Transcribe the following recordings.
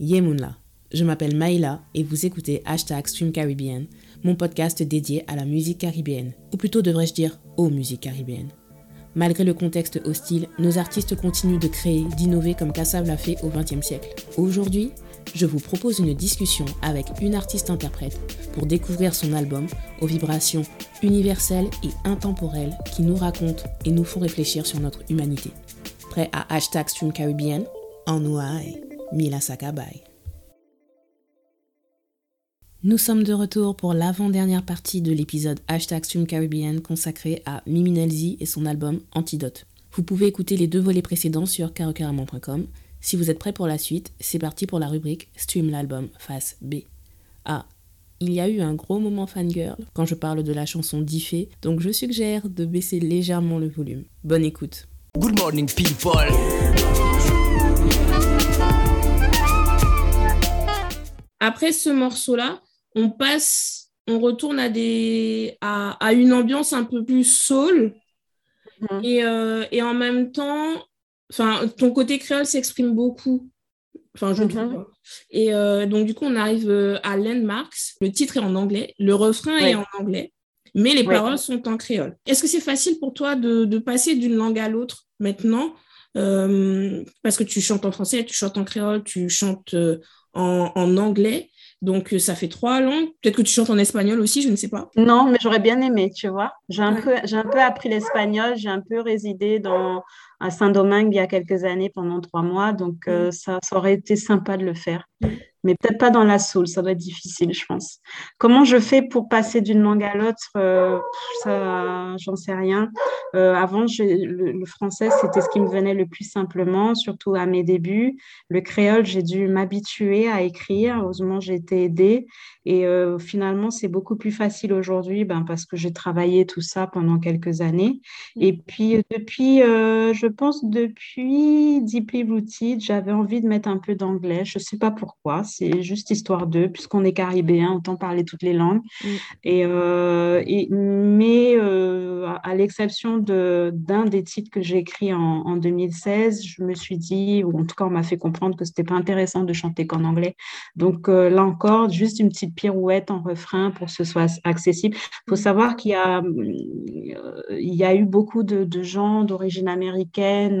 Yemunla. Je m'appelle Maïla et vous écoutez Hashtag Stream Caribbean, mon podcast dédié à la musique caribéenne, ou plutôt devrais-je dire aux musiques caribéennes. Malgré le contexte hostile, nos artistes continuent de créer, d'innover comme Kassav l'a fait au XXe siècle. Aujourd'hui, je vous propose une discussion avec une artiste-interprète pour découvrir son album aux vibrations universelles et intemporelles qui nous racontent et nous font réfléchir sur notre humanité. Prêt à hashtag Stream Caribbean? En Mila Sakabai. Nous sommes de retour pour l'avant-dernière partie de l'épisode Hashtag Stream Caribbean consacré à Mimi Nelzi et son album Antidote. Vous pouvez écouter les deux volets précédents sur carocaramon.com. Si vous êtes prêt pour la suite, c'est parti pour la rubrique Stream l'album face B. Ah, il y a eu un gros moment fangirl quand je parle de la chanson Diffé, donc je suggère de baisser légèrement le volume. Bonne écoute. Good morning people Après ce morceau-là, on passe, on retourne à, des, à, une ambiance un peu plus soul. Mhm. Euh, et, en même temps, ton côté créole s'exprime beaucoup. Enfin, je mhm. trouve. Et euh, donc, du coup, on arrive euh, à Landmarks. Le titre est en anglais, le refrain est en anglais, mais les paroles sont en créole. Est-ce que c'est facile pour toi de, passer d'une langue à l'autre maintenant Parce que tu chantes en français, tu chantes en créole, tu chantes en, anglais. Donc, euh, ça fait trois langues. Peut-être que tu chantes en espagnol aussi, je ne sais pas. Non, mais j'aurais bien aimé, tu vois. J'ai un, peu, j'ai un peu appris l'espagnol. J'ai un peu résidé dans, à Saint-Domingue il y a quelques années pendant trois mois. Donc, euh, mm. ça, ça, aurait été sympa de le faire. Mais peut-être pas dans la soul, ça doit être difficile, je pense. Comment je fais pour passer d'une langue à l'autre euh, Ça, j'en sais rien. Euh, avant, le, le, français, c'était ce qui me venait le plus simplement, surtout à mes débuts. Le créole, j'ai dû m'habituer à écrire. Heureusement, j'ai été aidée. Et euh, finalement, c'est beaucoup plus facile aujourd'hui ben, parce que j'ai travaillé tout ça pendant quelques années. Et puis, depuis, je pense, depuis Deeply Rooted, j'avais envie de mettre un peu d'anglais. Je ne sais pas pourquoi c'est juste histoire d'eux, puisqu'on est caribéen, autant parler toutes les langues. Mm. Et, euh, et, mais euh, à l'exception d'un des titres que j'ai écrit en, en, 2016, je me suis dit, ou en tout cas on m'a fait comprendre que c'était pas intéressant de chanter qu'en anglais. Donc euh, là encore, juste une petite pirouette en refrain pour que ce soit accessible. Il faut mm. savoir qu'il y a, il y a eu beaucoup de, de gens d'origine américaine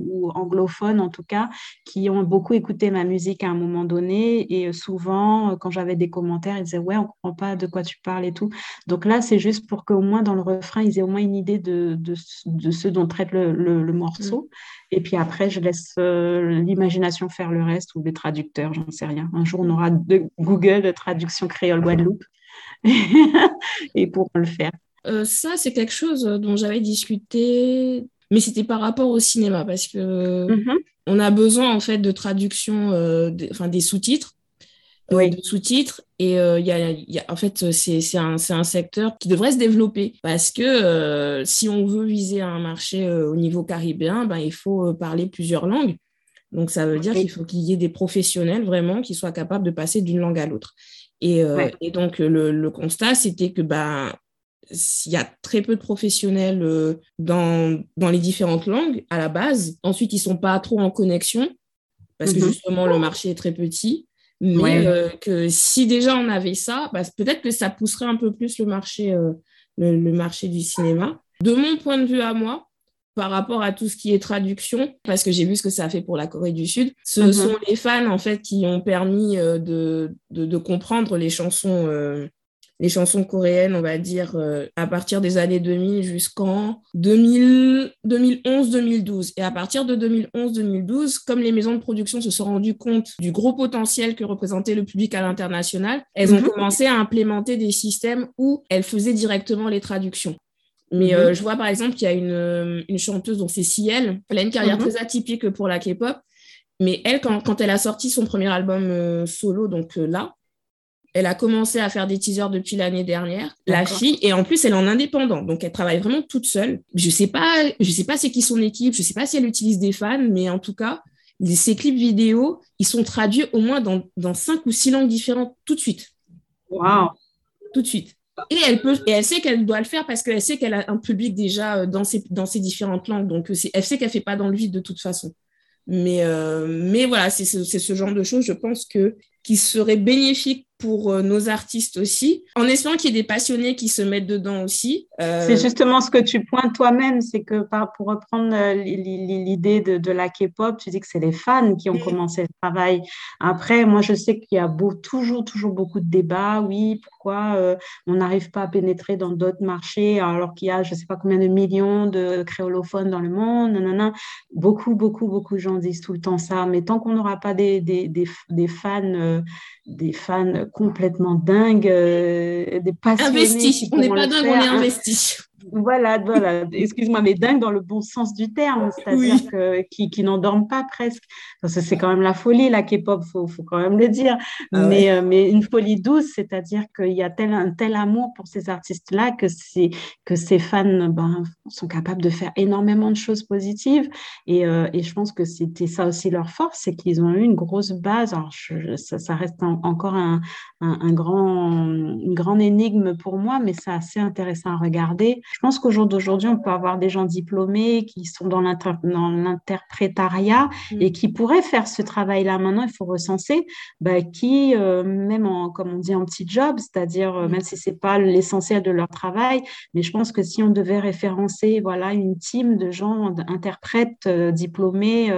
ou anglophone en tout cas, qui ont beaucoup écouté ma musique à un moment donné et euh, souvent, euh, quand j'avais des commentaires, ils disaient Ouais, on ne comprend pas de quoi tu parles et tout. Donc là, c'est juste pour qu'au moins dans le refrain, ils aient au moins une idée de, de, ce dont traite le, le, morceau. Mm. Et puis après, je laisse euh, l'imagination faire le reste ou les traducteurs, j'en sais rien. Un jour, on aura de Google de traduction créole Guadeloupe et pour le faire. ça, c'est quelque chose dont j'avais discuté, mais c'était par rapport au cinéma parce que. Mm-hmm on a besoin en fait de traduction, euh, enfin des sous-titres. Euh, de sous-titres. Et il euh, y, a, en fait c'est un, un, secteur qui devrait se développer. Parce que si on veut viser un marché au niveau caribéen ben, il faut parler plusieurs langues. Donc ça veut dire qu'il faut qu'il y ait des professionnels vraiment qui soient capables de passer d'une langue à l'autre. Et, et, donc le, le constat c'était que ben il y a très peu de professionnels euh, dans, dans les différentes langues à la base. Ensuite, ils ne sont pas trop en connexion parce que mhm. justement, le marché est très petit. Mais euh, que si déjà on avait ça, bah, peut-être que ça pousserait un peu plus le marché, euh, le, marché du cinéma. De mon point de vue à moi, par rapport à tout ce qui est traduction, parce que j'ai vu ce que ça a fait pour la Corée du Sud, ce mhm. sont les fans en fait qui ont permis de, de, de, comprendre les chansons les chansons coréennes, on va dire, euh, à partir des années 2000 jusqu'en 2011-2012. Et à partir de 2011-2012, comme les maisons de production se sont rendues compte du gros potentiel que représentait le public à l'international, elles ont mhm. commencé à implémenter des systèmes où elles faisaient directement les traductions. Mais euh, mhm. je vois par exemple qu'il y a une, euh, une chanteuse, dont c'est Ciel, elle a une carrière mhm. très atypique pour la K-pop, mais elle, quand, quand, elle a sorti son premier album solo, donc là, elle a commencé à faire des teasers depuis l'année dernière, la fille, et en plus, elle est en indépendant. Donc, elle travaille vraiment toute seule. Je sais pas, je sais pas c'est qui son équipe, je sais pas si elle utilise des fans, mais en tout cas, ses clips vidéo, ils sont traduits au moins dans, dans cinq ou six langues différentes tout de suite. Waouh! Tout de suite. Et elle, peut, et elle sait qu'elle doit le faire parce qu'elle sait qu'elle a un public déjà euh, dans ces, dans ces différentes langues. Donc, elle sait qu'elle ne fait pas dans le vide de toute façon. Mais, mais voilà, c'est ce, ce, genre de choses, je pense que qui serait bénéfique pour euh, nos artistes aussi, en espérant qu'il y ait des passionnés qui se mettent dedans aussi. Euh, c'est justement ce que tu pointes toi-même, c'est que pour reprendre euh, l'idée de, la K-pop, tu dis que c'est les fans qui ont mm. commencé le travail. Après, moi, je sais qu'il y a beau, toujours, toujours beaucoup de débats. Oui, pourquoi on n'arrive pas à pénétrer dans d'autres marchés alors qu'il y a, je ne sais pas combien de millions de créolophones dans le monde. non Beaucoup, beaucoup, beaucoup de gens disent tout le temps ça. Mais tant qu'on n'aura pas des, des, des, fans, des fans complètement dingue, euh, des passionnés. Investi, on n'est pas dingue, on est investi. Voilà, voilà. excuse-moi, mais dingue dans le bon sens du terme, c'est-à-dire qui, qui n'endorment pas presque. c'est quand même la folie, la K-pop, il faut, faut, quand même le dire. Ah mais, euh, mais une folie douce, c'est-à-dire qu'il y a tel, un tel amour pour ces artistes-là que, que ces fans ben, sont capables de faire énormément de choses positives. Et, euh, et je pense que c'était ça aussi leur force, c'est qu'ils ont eu une grosse base. Alors, ça, reste encore un, un, grand, une grande énigme pour moi, mais c'est assez intéressant à regarder. Je pense qu'au jour d'aujourd'hui, on peut avoir des gens diplômés qui sont dans l'interprétariat mm. et qui pourraient faire ce travail-là. Maintenant, il faut recenser bah, qui, euh, même en, comme on dit, en petit job, c'est-à-dire euh, mm. même si c'est pas l'essentiel de leur travail, mais je pense que si on devait référencer voilà une team de gens interprètes euh, diplômés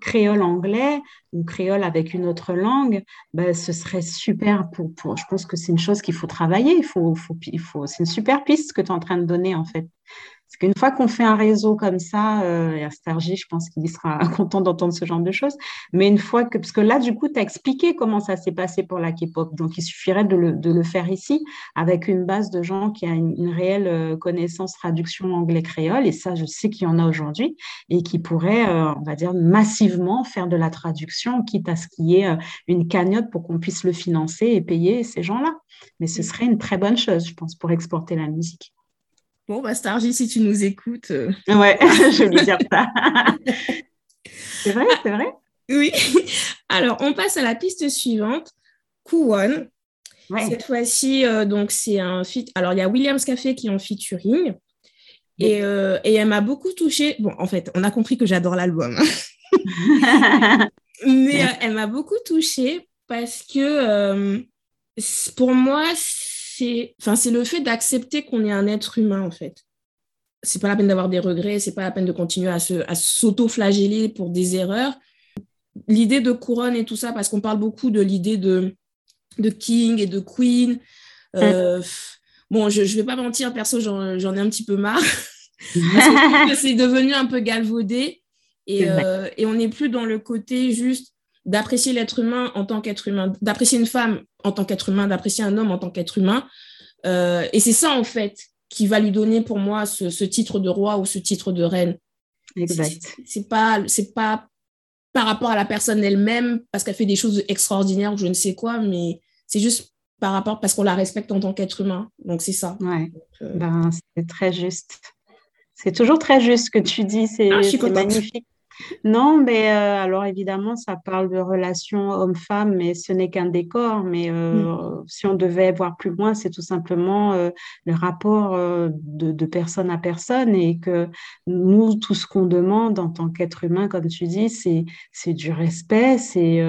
créole anglais ou créole avec une autre langue, bah, ce serait super pour, pour, Je pense que c'est une chose qu'il faut travailler. Il faut, faut, il faut, c'est une super piste que tu es en train de donner, en fait. Parce qu'une fois qu'on fait un réseau comme ça, euh, et Stargy, je pense qu'il sera content d'entendre ce genre de choses. Mais une fois que, parce que là, du coup, tu as expliqué comment ça s'est passé pour la K-pop. Donc, il suffirait de le, de le, faire ici avec une base de gens qui a une, réelle euh, connaissance traduction anglais-créole. Et ça, je sais qu'il y en a aujourd'hui et qui pourraient, euh, on va dire, massivement faire de la traduction, quitte à ce qu'il y ait euh, une cagnotte pour qu'on puisse le financer et payer ces gens-là. Mais ce serait une très bonne chose, je pense, pour exporter la musique. Bon, bah, Stargy, si tu nous écoutes. Euh. Ouais, je vais dire ça. c'est vrai, c'est vrai. Oui. Alors, on passe à la piste suivante. Kuwon. Cette fois-ci, euh, donc c'est un feat. Alors, il y a Williams Café qui est en featuring. Et, euh, et, elle m'a beaucoup touchée. Bon, en fait, on a compris que j'adore l'album. Mais elle m'a beaucoup touchée parce que pour moi, c'est le fait d'accepter qu'on est un être humain, en fait. C'est pas la peine d'avoir des regrets, c'est pas la peine de continuer à s'auto-flageller pour des erreurs. L'idée de couronne et tout ça, parce qu'on parle beaucoup de l'idée de, de king et de queen. Euh, bon, je, je vais pas mentir, perso, j'en ai un petit peu marre. c'est devenu un peu galvaudé. Et, euh, et on n'est plus dans le côté juste d'apprécier l'être humain en tant qu'être humain, d'apprécier une femme en tant qu'être humain, d'apprécier un homme en tant qu'être humain. Euh, et c'est ça, en fait, qui va lui donner pour moi ce, titre de roi ou ce titre de reine. Exact. C'est pas, c'est pas par rapport à la personne elle-même, parce qu'elle fait des choses extraordinaires ou je ne sais quoi, mais c'est juste par rapport parce qu'on la respecte en tant qu'être humain. Donc, c'est ça. Ouais. Euh, ben, c'est très juste. C'est toujours très juste ce que tu dis. C'est ah, magnifique. Non, mais euh, alors évidemment, ça parle de relations homme-femme, mais ce n'est qu'un décor. Mais euh, mm. si on devait voir plus loin, c'est tout simplement euh, le rapport de, personne à personne et que nous, tout ce qu'on demande en tant qu'être humain, comme tu dis, c'est, c'est du respect, c'est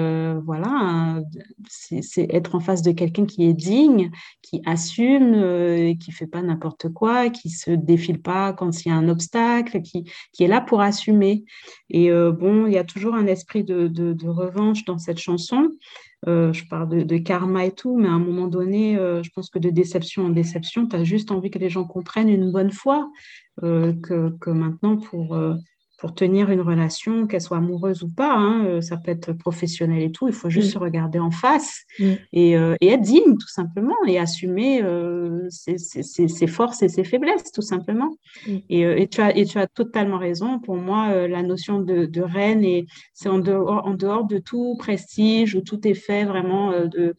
voilà, c'est, être en face de quelqu'un qui est digne, qui assume, et qui fait pas n'importe quoi, qui se défile pas quand il y a un obstacle, qui, qui est là pour assumer. Et euh, bon, il y a toujours un esprit de, revanche dans cette chanson. Euh, je parle de, karma et tout, mais à un moment donné, euh, je pense que de déception en déception, tu as juste envie que les gens comprennent une bonne fois que, maintenant, pour pour tenir une relation, qu'elle soit amoureuse ou pas, hein, euh, ça peut être professionnel et tout, il faut juste mm. se regarder en face mm. euh, et, être digne tout simplement et assumer euh, ses, forces et ses faiblesses tout simplement. Mm. Et, tu as, et tu as totalement raison, pour moi, la notion de, reine, c'est en dehors, en dehors de tout prestige où tout est fait vraiment de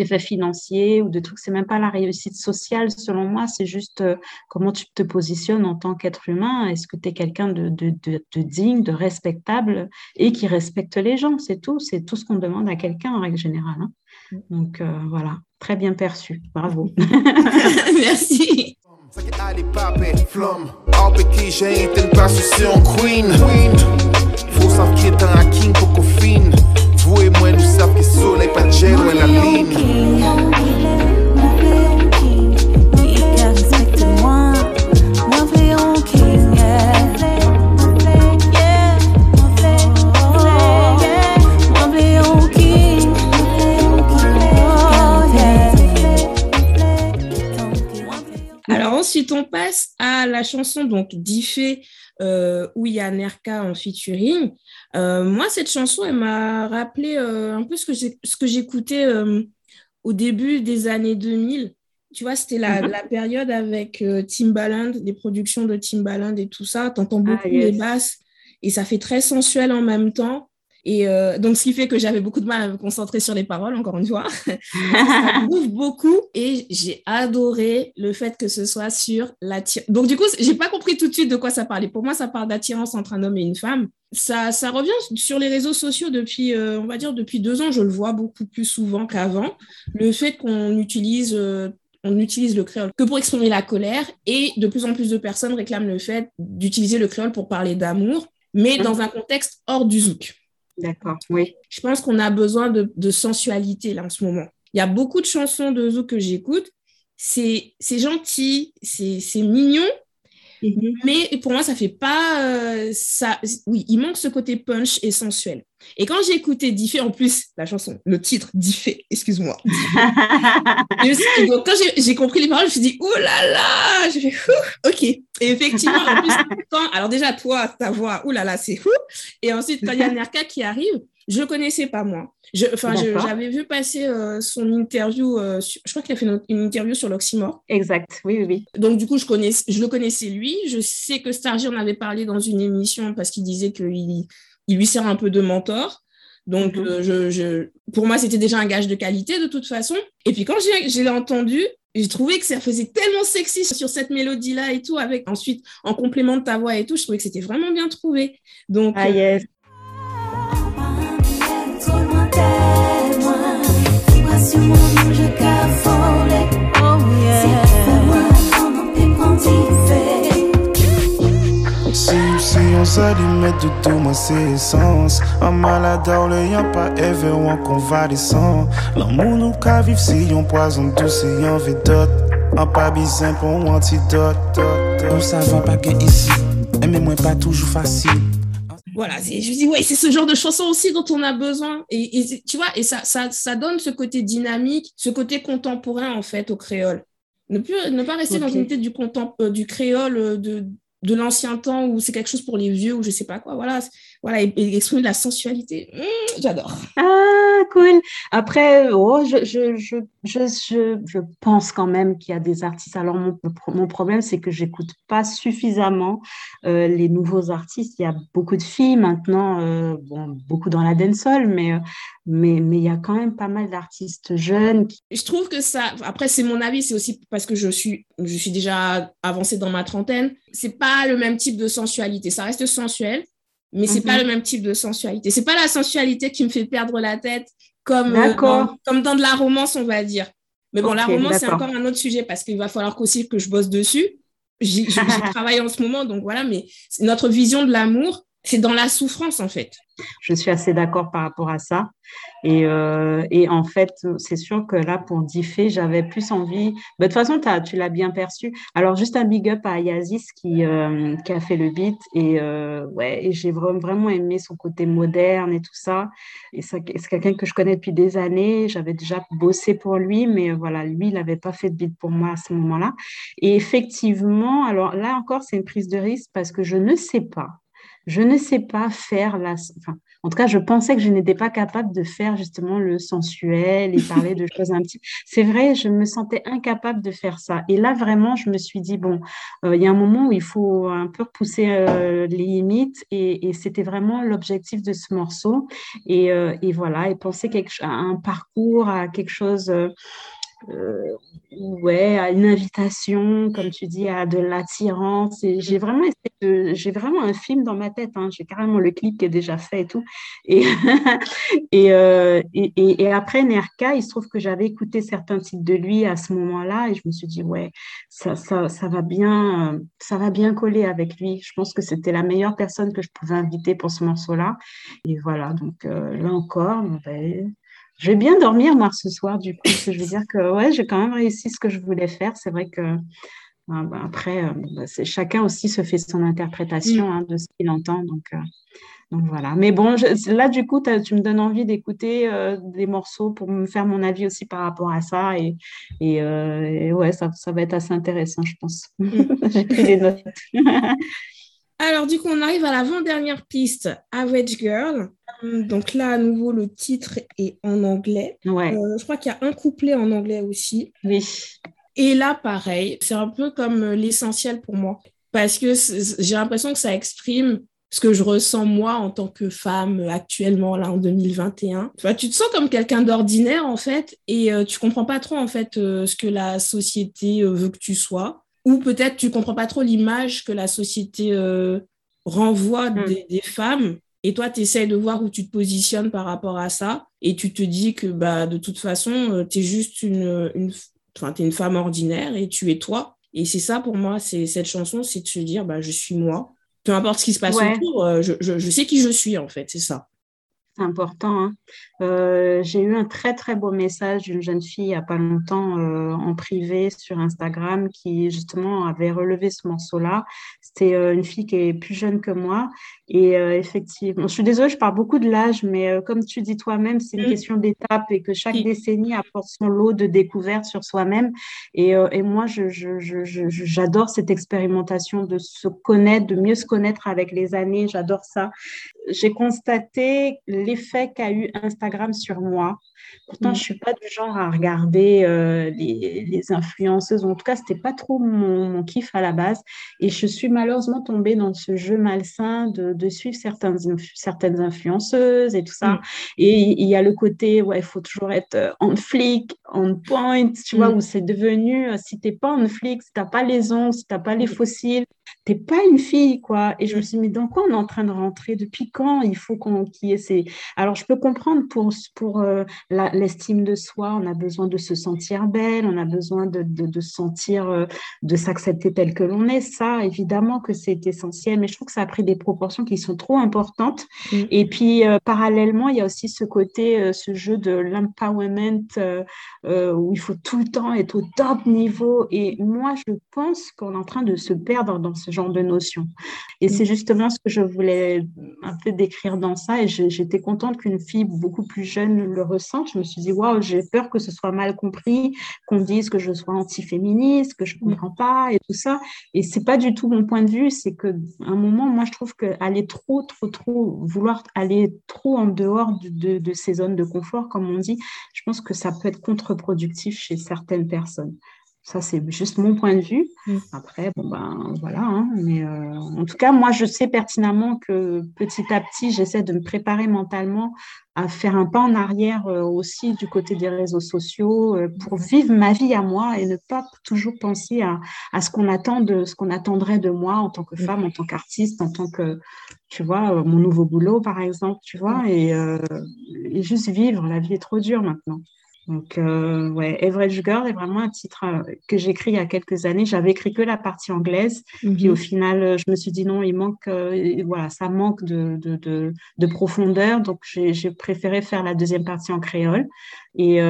effet financier ou de trucs. C'est même pas la réussite sociale, selon moi. C'est juste euh, comment tu te positionnes en tant qu'être humain. Est-ce que tu es quelqu'un de, de, de, digne, de respectable et qui respecte les gens? C'est tout. C'est tout ce qu'on demande à quelqu'un en règle générale. Hein. Mm. Donc euh, voilà, très bien perçu. Bravo. Merci. San fietan a king poko fin Vou e mwen nou sav ki soleil pa djen wè la lin ensuite, on passe à la chanson donc d'Ifé euh, où il y a Nerka en featuring. Euh, moi, cette chanson, elle m'a rappelé euh, un peu ce que j'écoutais au début des années 2000. Tu vois, c'était la, mhm. la, période avec Timbaland, les productions de Timbaland et tout ça. Tu entends ah, beaucoup les basses et ça fait très sensuel en même temps. Et euh, donc, ce qui fait que j'avais beaucoup de mal à me concentrer sur les paroles, encore une fois. ça m'ouvre beaucoup et j'ai adoré le fait que ce soit sur l'attirance. Donc, du coup, j'ai pas compris tout de suite de quoi ça parlait. Pour moi, ça parle d'attirance entre un homme et une femme. Ça, ça revient sur les réseaux sociaux depuis, euh, on va dire, depuis deux ans. Je le vois beaucoup plus souvent qu'avant. Le fait qu'on utilise euh, on utilise le créole que pour exprimer la colère et de plus en plus de personnes réclament le fait d'utiliser le créole pour parler d'amour, mais mmh. dans un contexte hors du zouk. D'accord, oui. Je pense qu'on a besoin de, sensualité là en ce moment. Il y a beaucoup de chansons de Zouk que j'écoute. C'est gentil, c'est mignon, Mhm. Mais pour moi, ça fait pas euh, ça. Oui, il manque ce côté punch et sensuel. Et quand j'ai écouté Diffé, en plus, la chanson, le titre, Diffé, excuse-moi. quand j'ai compris les paroles, je me suis dit, oh là là, j'ai fait, ok. Et effectivement, en plus, alors déjà, toi, ta voix, là là, c'est fou. Et ensuite, quand il y a Nerka qui arrive, je ne connaissais pas moi. Enfin, j'avais vu passer euh, son interview, euh, je crois qu'il a fait une, interview sur l'oxymore. Exact, oui, oui, oui. Donc, du coup, je, connais, je le connaissais lui. Je sais que Stargy en avait parlé dans une émission parce qu'il disait qu'il il lui sert un peu de mentor. Donc, mhm. euh, je, je, pour moi, c'était déjà un gage de qualité de toute façon. Et puis, quand j'ai entendu, j'ai trouvé que ça faisait tellement sexy sur cette mélodie-là et tout, avec ensuite, en complément de ta voix et tout, je trouvais que c'était vraiment bien trouvé. Donc, ah, yes. C'est essence. Un malade yon pas ever ou en convalescent. L'amour nous ka vivre si on poison douce et en vedot Un pas bizin pour un antidote. Nous savons pas que ici Mais moi pas toujours facile voilà, je me dis, ouais, c'est ce genre de chanson aussi dont on a besoin. Et, tu vois, et ça, ça, ça, donne ce côté dynamique, ce côté contemporain, en fait, au créole. Ne, plus, ne pas rester dans une tête du, euh, du créole euh, de, de l'ancien temps où c'est quelque chose pour les vieux ou je sais pas quoi. Voilà, voilà et, exprimer de la sensualité. Mmh, j'adore. Ah, cool. Après, oh, je, je, je, je, je pense quand même qu'il y a des artistes. Alors, mon, mon problème, c'est que j'écoute pas suffisamment euh, les nouveaux artistes. Il y a beaucoup de filles maintenant, euh, bon, beaucoup dans la dancehall, mais euh, mais mais il y a quand même pas mal d'artistes jeunes. Je trouve que ça. Après, c'est mon avis. C'est aussi parce que je suis je suis déjà avancée dans ma trentaine. C'est pas le même type de sensualité. Ça reste sensuel, mais c'est pas mhm. le même type de sensualité. C'est pas la sensualité qui me fait perdre la tête comme, euh, dans, comme dans de la romance, on va dire. Mais bon, la romance, c'est encore un autre sujet parce qu'il va falloir aussi que je bosse dessus. J'y travaille en ce moment, donc voilà, mais notre vision de l'amour, c'est dans la souffrance, en fait. Je suis assez d'accord par rapport à ça. Et, euh, et en fait, c'est sûr que là, pour Diffé, j'avais plus envie. Bah, de toute façon, tu l'as bien perçu. Alors, juste un big up à Yazis qui, euh, qui a fait le beat. Et, euh, ouais, et j'ai vraiment aimé son côté moderne et tout ça. Et c'est quelqu'un que je connais depuis des années. J'avais déjà bossé pour lui, mais voilà, lui, il n'avait pas fait de beat pour moi à ce moment-là. Et effectivement, alors là encore, c'est une prise de risque parce que je ne sais pas je ne sais pas faire la. Enfin, en tout cas, je pensais que je n'étais pas capable de faire justement le sensuel et parler de choses un petit. C'est vrai, je me sentais incapable de faire ça. Et là, vraiment, je me suis dit bon, euh, il y a un moment où il faut un peu repousser euh, les limites, et, c'était vraiment l'objectif de ce morceau. Et, euh, et, voilà, et penser quelque, à un parcours, à quelque chose ouais, à une invitation, comme tu dis, à de l'attirance. J'ai vraiment, j'ai vraiment un film dans ma tête. Hein. J'ai carrément le clip qui est déjà fait et tout. Et, et, après Nerka, il se trouve que j'avais écouté certains titres de lui à ce moment-là et je me suis dit, ouais, ça, va bien, ça va bien coller avec lui. Je pense que c'était la meilleure personne que je pouvais inviter pour ce morceau-là. Et voilà, donc là encore, ben, je vais bien dormir, moi, ce soir, du coup. Je veux dire que, ouais, j'ai quand même réussi ce que je voulais faire. C'est vrai que, euh, bah, après, euh, bah, chacun aussi se fait son interprétation mm. hein, de ce qu'il entend. Donc, euh, donc, voilà. Mais bon, là, du coup, tu me donnes envie d'écouter des morceaux pour me faire mon avis aussi par rapport à ça. Et, et, ouais, ça, ça, va être assez intéressant, je pense. Mm. j'ai pris des notes. Alors, du coup, on arrive à l'avant-dernière piste, Average Girl. Donc là, à nouveau, le titre est en anglais. Ouais. Euh, je crois qu'il y a un couplet en anglais aussi. Oui. Et là, pareil, c'est un peu comme euh, l'essentiel pour moi. Parce que j'ai l'impression que ça exprime ce que je ressens moi en tant que femme actuellement, là, en 2021. Enfin, tu te sens comme quelqu'un d'ordinaire, en fait, et euh, tu comprends pas trop, en fait, ce que la société veut que tu sois ou peut-être tu comprends pas trop l'image que la société euh, renvoie mm. des, femmes et toi tu essaies de voir où tu te positionnes par rapport à ça et tu te dis que bah de toute façon euh, tu es juste une une es une femme ordinaire et tu es toi et c'est ça pour moi c'est cette chanson c'est de se dire bah je suis moi peu importe ce qui se passe autour euh, je, je sais qui je suis en fait c'est ça important. Hein. Euh, j'ai eu un très très beau message d'une jeune fille il n'y a pas longtemps euh, en privé sur Instagram qui justement avait relevé ce morceau-là. C'était euh, une fille qui est plus jeune que moi et effectivement, je suis désolée, je parle beaucoup de l'âge, mais comme tu dis toi-même, c'est une mm. question d'étape et que chaque décennie apporte son lot de découvertes sur soi-même. Et, et, moi, j'adore je, je, cette expérimentation de se connaître, de mieux se connaître avec les années. J'adore ça. J'ai constaté l'effet qu'a eu Instagram sur moi. Pourtant, mm. je ne suis pas du genre à regarder euh, les, influenceuses. En tout cas, ce n'était pas trop mon, kiff à la base. Et je suis malheureusement tombée dans ce jeu malsain de, suivre certaines, certaines influenceuses et tout ça. Mm. Et il y a le côté, ouais, il faut toujours être en euh, flic, on point, tu vois, mm. où c'est devenu, euh, si tu n'es pas en flic, si tu n'as pas les ongles, si tu n'as pas les fossiles, tu n'es pas une fille, quoi. Et je me suis dit, mais dans quoi on est en train de rentrer? Depuis quand il faut qu'on y ait ces... Alors, je peux comprendre pour, pour l'estime de soi, on a besoin de se sentir belle, on a besoin de, de, sentir, euh, de s'accepter tel que l'on est. Ça, évidemment que c'est essentiel, mais je trouve que ça a pris des proportions qui sont trop importantes. Mm. Et puis, euh, parallèlement, il y a aussi ce côté, euh, ce jeu de l'empowerment où il faut tout le temps être au top niveau. Et moi, je pense qu'on est en train de se perdre dans ce genre de notions. Et mm. c'est justement ce que je voulais un peu décrire dans ça. Et j'étais contente qu'une fille beaucoup plus jeune le ressent je me suis dit, waouh, j'ai peur que ce soit mal compris, qu'on dise que je sois antiféministe, que je ne comprends pas et tout ça. Et c'est pas du tout mon point de vue. C'est qu'à un moment, moi, je trouve qu'aller trop, trop, trop, vouloir aller trop en dehors de, de ces zones de confort, comme on dit, je pense que ça peut être contre-productif chez certaines personnes. Ça, c'est juste mon point de vue. Mm. Après, bon, ben voilà. Hein, mais euh, en tout cas, moi, je sais pertinemment que petit à petit, j'essaie de me préparer mentalement à faire un pas en arrière euh, aussi du côté des réseaux sociaux euh, pour vivre ma vie à moi et ne pas toujours penser à, à ce qu'on attend de ce qu'on attendrait de moi en tant que mm. femme, en tant qu'artiste, en tant que, tu vois, mon nouveau boulot, par exemple, tu vois, mm. et, et juste vivre. La vie est trop dure maintenant. Donc, euh, ouais, Average Girl est vraiment un titre euh, que j'écris il y a quelques années. J'avais écrit que la partie anglaise. Puis au mhm. final, euh, je me suis dit non, il manque, voilà, ça manque de, de, de, profondeur. Donc, j'ai préféré faire la deuxième partie en créole. Et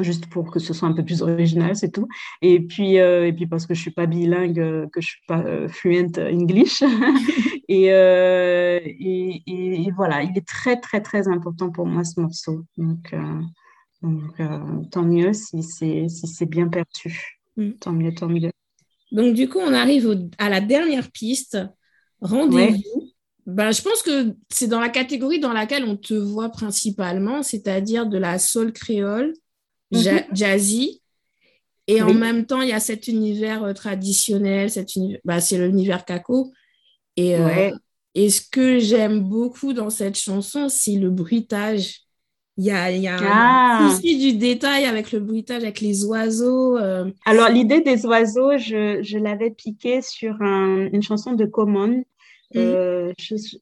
juste pour que ce soit un peu plus original, c'est tout. Et puis, et puis parce que je suis pas bilingue, que je suis pas fluent English. et, et, et, voilà, il est très, très, très important pour moi ce morceau. Donc, donc, euh, tant mieux si c'est si bien perçu. Mm. Tant mieux, tant mieux. Donc, du coup, on arrive à la dernière piste. Rendez-vous. Ben, je pense que c'est dans la catégorie dans laquelle on te voit principalement, c'est-à-dire de la soul créole, mm-hmm. jazzy. Et en même temps, il y a cet univers euh, traditionnel, cet ben, c'est l'univers caco. Et, euh, et ce que j'aime beaucoup dans cette chanson, c'est le bruitage Il y a, y a un ah. souci du détail avec le bruitage, avec les oiseaux. Euh. Alors, l'idée des oiseaux, je, je l'avais piqué sur une chanson de Common. Mmh. Euh,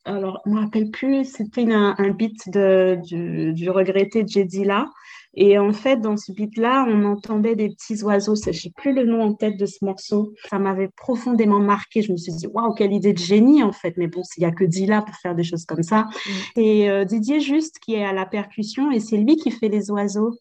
alors, je ne me rappelle plus, c'était un, un, beat de, du, du regretté Jedila. Et en fait, dans ce beat-là, on entendait des petits oiseaux. Je n'ai plus le nom en tête de ce morceau. Ça m'avait profondément marqué. Je me suis dit, waouh, quelle idée de génie, en fait. Mais bon, il n'y a que Dila pour faire des choses comme ça. Mm. Et euh, Didier Juste, qui est à la percussion, et c'est lui qui fait les oiseaux.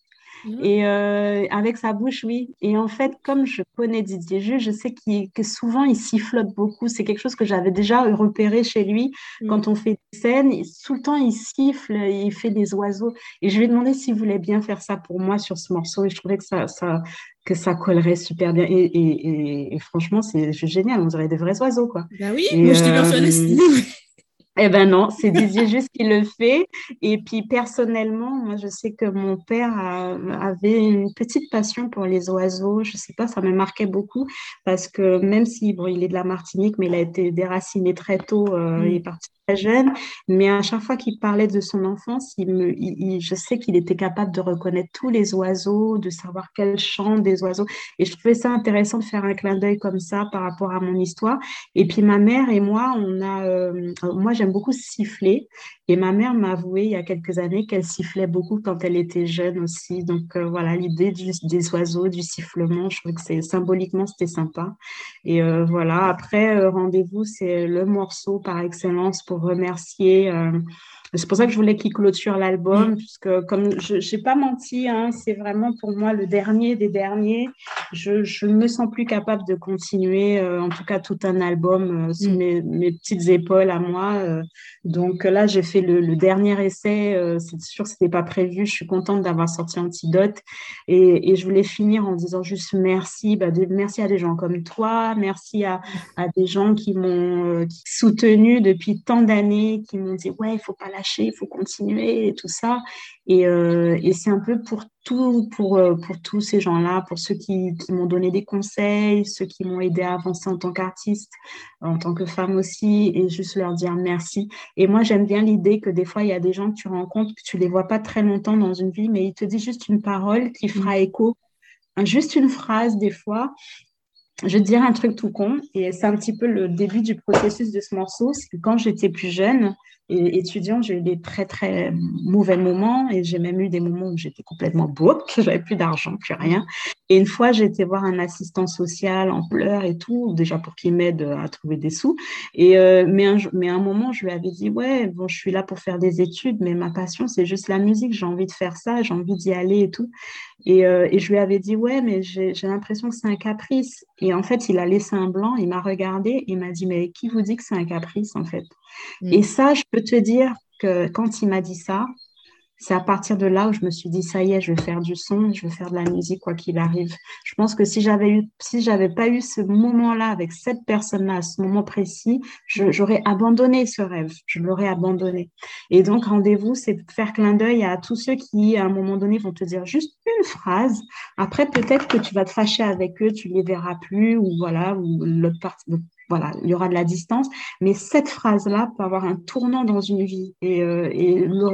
Mmh. Et euh, avec sa bouche, oui. Et en fait, comme je connais Didier Jus, je sais que souvent il sifflote beaucoup. C'est quelque chose que j'avais déjà repéré chez lui. Mmh. Quand on fait des scènes, tout le temps il siffle, il fait des oiseaux. Et je lui ai demandé s'il voulait bien faire ça pour moi sur ce morceau. Et je trouvais que ça, ça que ça collerait super bien. Et, et, franchement, c'est génial. On dirait des vrais oiseaux, quoi. Bah oui, moi je te euh, eh ben non, c'est Didier juste qui le fait. Et puis personnellement, moi je sais que mon père avait une petite passion pour les oiseaux. Je sais pas, ça me marquait beaucoup parce que même si bon, il est de la Martinique, mais il a été déraciné très tôt, euh, il est parti jeune, mais à chaque fois qu'il parlait de son enfance, il me, je sais qu'il était capable de reconnaître tous les oiseaux, de savoir quel chant des oiseaux. Et je trouvais ça intéressant de faire un clin d'œil comme ça par rapport à mon histoire. Et puis ma mère et moi, on a, euh, moi j'aime beaucoup siffler. Et ma mère m'a avoué il y a quelques années qu'elle sifflait beaucoup quand elle était jeune aussi. Donc euh, voilà, l'idée des oiseaux, du sifflement, je trouve que c'est symboliquement c'était sympa. Et euh, voilà, après rendez-vous, c'est le morceau par excellence pour remercier. Euh, c'est pour ça que je voulais qu'il clôture l'album, mm. puisque comme je n'ai pas menti, hein, c'est vraiment pour moi le dernier des derniers. Je ne me sens plus capable de continuer, euh, en tout cas tout un album euh, sous mm. mes, mes, petites épaules à moi. donc là, j'ai fait le, dernier essai. c'est sûr, ce n'était pas prévu. Je suis contente d'avoir sorti Antidote. Et, et, je voulais finir en disant juste merci. Bah, merci à des gens comme toi. Merci à, à des gens qui m'ont soutenu depuis tant d'années qui m'ont dit ouais il faut pas lâcher il faut continuer et tout ça. Et, euh, et c'est un peu pour tout pour euh, pour tous ces gens là pour ceux qui, qui m'ont donné des conseils ceux qui m'ont aidé à avancer en tant qu'artiste en tant que femme aussi et juste leur dire merci. Et moi j'aime bien l'idée que des fois il y a des gens que tu rencontres que tu les vois pas très longtemps dans une vie mais ils te disent juste une parole qui fera mmh. écho juste une phrase des fois. Je vais te dire un truc tout con, et c'est un petit peu le début du processus de ce morceau, c'est que quand j'étais plus jeune, et étudiante, j'ai eu des très, très mauvais moments et j'ai même eu des moments où j'étais complètement broke, j'avais plus d'argent, plus rien. Et une fois, j'ai été voir un assistant social en pleurs et tout, déjà pour qu'il m'aide à trouver des sous. Et, euh, mais, un, mais à un moment, je lui avais dit, ouais, bon, je suis là pour faire des études, mais ma passion, c'est juste la musique, j'ai envie de faire ça, j'ai envie d'y aller et tout. Et, euh, et, je lui avais dit, ouais, mais j'ai l'impression que c'est un caprice. Et en fait, il a laissé un blanc, il m'a regardé et m'a dit, mais qui vous dit que c'est un caprice, en fait? Mm. Et ça, je peux te dire que quand il m'a dit ça, c'est à partir de là où je me suis dit ça y est, je vais faire du son, je vais faire de la musique quoi qu'il arrive. Je pense que si j'avais eu, si j'avais pas eu ce moment-là avec cette personne-là, à ce moment précis, j'aurais abandonné ce rêve, je l'aurais abandonné. Et donc rendez-vous, c'est faire clin d'œil à tous ceux qui à un moment donné vont te dire juste une phrase. Après peut-être que tu vas te fâcher avec eux, tu les verras plus ou voilà ou l'autre partie voilà, il y aura de la distance. Mais cette phrase-là peut avoir un tournant dans une vie. Et, euh,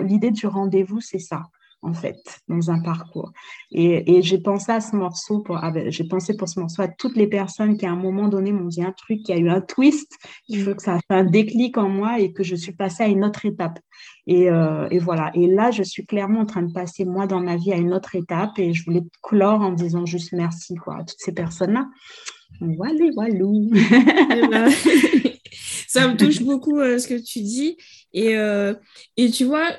l'idée du rendez-vous, c'est ça, en fait, dans un parcours. Et, j'ai pensé à ce morceau, pour, ah ben, j'ai pensé pour ce morceau à toutes les personnes qui, à un moment donné, m'ont dit un truc, qui a eu un twist, il faut que ça a fait un déclic en moi et que je suis passée à une autre étape. Et, euh, et, voilà. Et là, je suis clairement en train de passer, moi, dans ma vie, à une autre étape. Et je voulais clore en disant juste merci quoi, à toutes ces personnes-là. Voilà, walou. Eh ben, ça me touche beaucoup euh, ce que tu dis. Et, euh, et tu vois,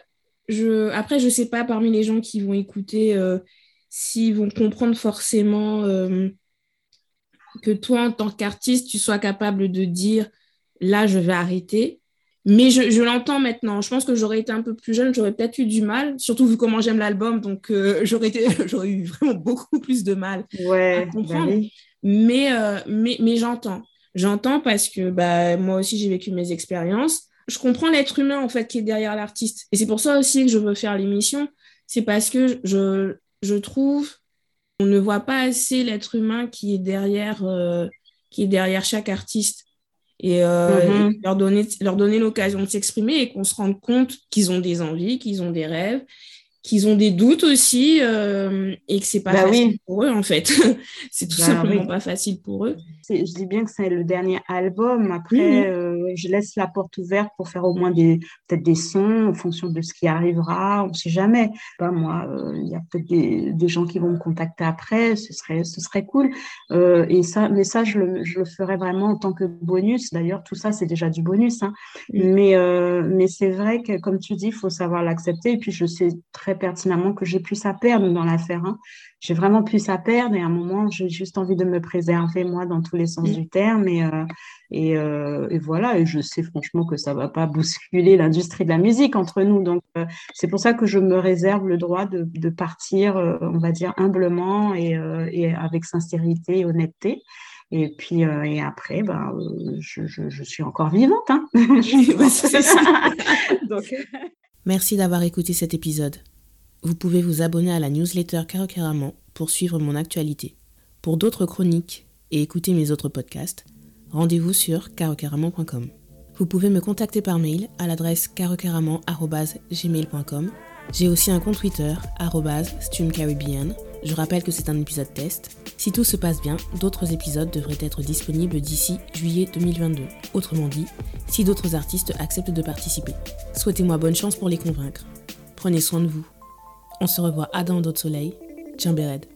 je, après, je ne sais pas parmi les gens qui vont écouter euh, s'ils vont comprendre forcément que toi, en tant qu'artiste, tu sois capable de dire là, je vais arrêter. Mais je, je l'entends maintenant. Je pense que j'aurais été un peu plus jeune, j'aurais peut-être eu du mal, surtout vu comment j'aime l'album. Donc, j'aurais, j'aurais eu vraiment beaucoup plus de mal ouais, à comprendre. Bah mais, euh, mais, mais j'entends. J'entends parce que bah, moi aussi, j'ai vécu mes expériences. Je comprends l'être humain, en fait, qui est derrière l'artiste. Et c'est pour ça aussi que je veux faire l'émission. C'est parce que je, je trouve on ne voit pas assez l'être humain qui est derrière, euh, qui est derrière chaque artiste. Et, euh, mm-hmm. leur donner, leur donner l'occasion de s'exprimer et qu'on se rende compte qu'ils ont des envies, qu'ils ont des rêves qu'ils ont des doutes aussi euh, et que c'est pas bah facile pour eux en fait. c'est tout bah simplement pas facile pour eux. Je dis bien que c'est le dernier album. Après, euh, je laisse la porte ouverte pour faire au moins des peut-être des sons en fonction de ce qui arrivera. On ne sait jamais. Pas moi, euh, il y a peut-être des, des, gens qui vont me contacter après. Ce serait ce serait cool. et ça, mais ça, je le, je le ferai vraiment en tant que bonus. D'ailleurs, tout ça, c'est déjà du bonus. Hein. Mais mais c'est vrai que comme tu dis, il faut savoir l'accepter. Et puis je sais très pertinemment que j'ai plus à perdre dans l'affaire. Hein. J'ai vraiment plus à perdre et à un moment, j'ai juste envie de me préserver, moi, dans tous les sens du terme. Et, euh, euh, et, voilà, et je sais franchement que ça va pas bousculer l'industrie de la musique entre nous. Donc, euh, c'est pour ça que je me réserve le droit de, partir, on va dire, humblement et, avec sincérité et honnêteté. Et puis, et après, ben, je, suis encore vivante. Hein. Donc... Merci d'avoir écouté cet épisode. Vous pouvez vous abonner à la newsletter Caracaramon pour suivre mon actualité. Pour d'autres chroniques et écouter mes autres podcasts, rendez-vous sur carocaramon.com. Vous pouvez me contacter par mail à l'adresse carocaramon.gmail.com. J'ai aussi un compte Twitter, StreamCaribbean. Je rappelle que c'est un épisode test. Si tout se passe bien, d'autres épisodes devraient être disponibles d'ici juillet 2022. Autrement dit, si d'autres artistes acceptent de participer. Souhaitez-moi bonne chance pour les convaincre. Prenez soin de vous. On se revoit à dans d'autres soleils. Tiens, Béred.